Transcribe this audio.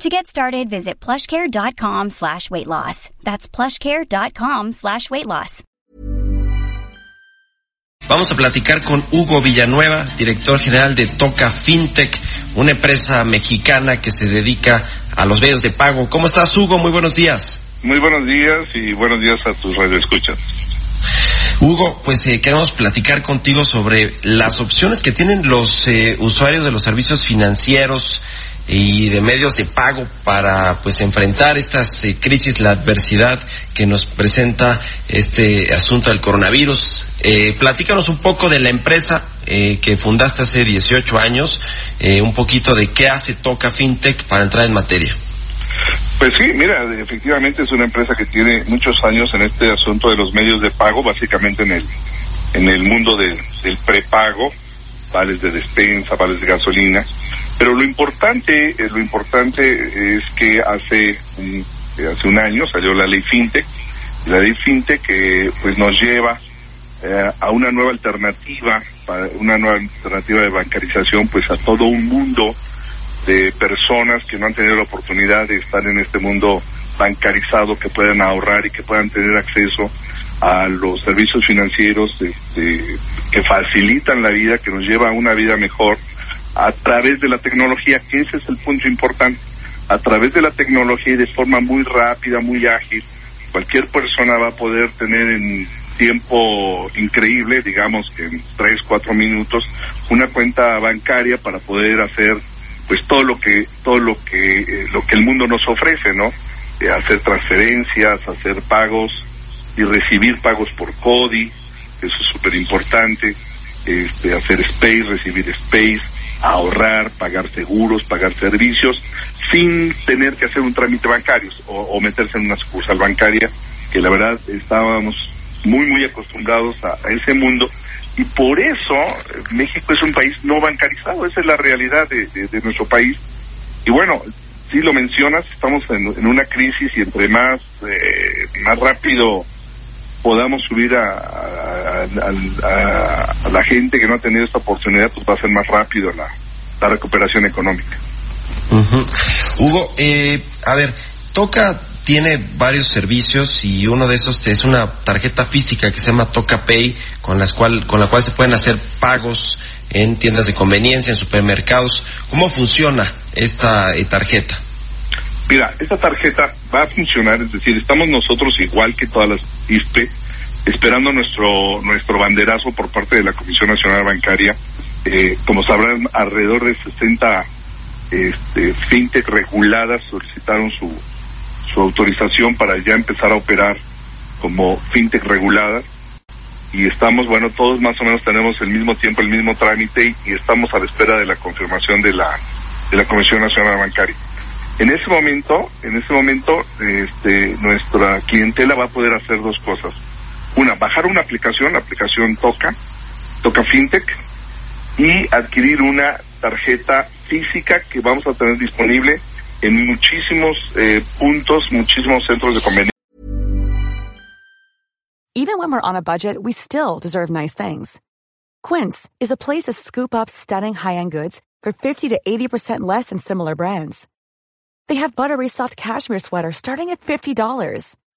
To get started, visit plushcare.com slash weight loss. That's plushcare.com slash weight loss. Vamos a platicar con Hugo Villanueva, director general de Toca FinTech, una empresa mexicana que se dedica a los medios de pago. ¿Cómo estás, Hugo? Muy buenos días. Muy buenos días y buenos días a tus radioescuchas. Hugo, pues eh, queremos platicar contigo sobre las opciones que tienen los eh, usuarios de los servicios financieros y de medios de pago para pues enfrentar estas eh, crisis, la adversidad que nos presenta este asunto del coronavirus. Eh, platícanos un poco de la empresa eh, que fundaste hace 18 años, eh, un poquito de qué hace Toca FinTech para entrar en materia. Pues sí, mira, efectivamente es una empresa que tiene muchos años en este asunto de los medios de pago, básicamente en el en el mundo del prepago, vales de despensa, vales de gasolina. Pero lo importante, eh, lo importante es que hace un, hace un año salió la ley FinTech, la ley FinTech que pues nos lleva eh, a una nueva alternativa, una nueva alternativa de bancarización, pues a todo un mundo de personas que no han tenido la oportunidad de estar en este mundo bancarizado, que puedan ahorrar y que puedan tener acceso a los servicios financieros este, que facilitan la vida, que nos lleva a una vida mejor a través de la tecnología, que ese es el punto importante. A través de la tecnología y de forma muy rápida, muy ágil, cualquier persona va a poder tener en tiempo increíble, digamos que en tres, cuatro minutos, una cuenta bancaria para poder hacer pues todo lo que todo lo que eh, lo que el mundo nos ofrece, ¿no? Eh, hacer transferencias, hacer pagos y recibir pagos por CODI, eso es súper importante, este, hacer space, recibir space, ahorrar, pagar seguros, pagar servicios, sin tener que hacer un trámite bancario o, o meterse en una sucursal bancaria, que la verdad estábamos muy, muy acostumbrados a, ese mundo y por eso eh, México es un país no bancarizado, esa es la realidad de, de, nuestro país. Y bueno, si lo mencionas, estamos en, en una crisis y entre más, eh, más rápido podamos subir a, a, a, la gente que no ha tenido esta oportunidad, pues va a ser más rápido la, la recuperación económica. Uh -huh. Hugo, eh, a ver, toca tiene varios servicios y uno de esos es una tarjeta física que se llama Toca Pay con las cual con la cual se pueden hacer pagos en tiendas de conveniencia, en supermercados. ¿Cómo funciona esta eh, tarjeta? Mira, esta tarjeta va a funcionar, es decir, estamos nosotros igual que todas las ISPE esperando nuestro nuestro banderazo por parte de la Comisión Nacional Bancaria. Eh, como sabrán, alrededor de 60 este, fintech reguladas solicitaron su su autorización para ya empezar a operar como fintech regulada y estamos, bueno, todos más o menos tenemos el mismo tiempo, el mismo trámite y estamos a la espera de la confirmación de la de la Comisión Nacional Bancaria. En ese momento, en ese momento, este, nuestra clientela va a poder hacer dos cosas. Una, bajar una aplicación, la aplicación Toca, Toca FinTech, y adquirir una tarjeta física que vamos a tener disponible en muchísimos eh, puntos, muchísimos centros de conveniencia. Even when we're on a budget, we still deserve nice things. Quince is a place to scoop up stunning high-end goods for 50 to 80% less than similar brands. They have buttery soft cashmere sweaters starting at $50,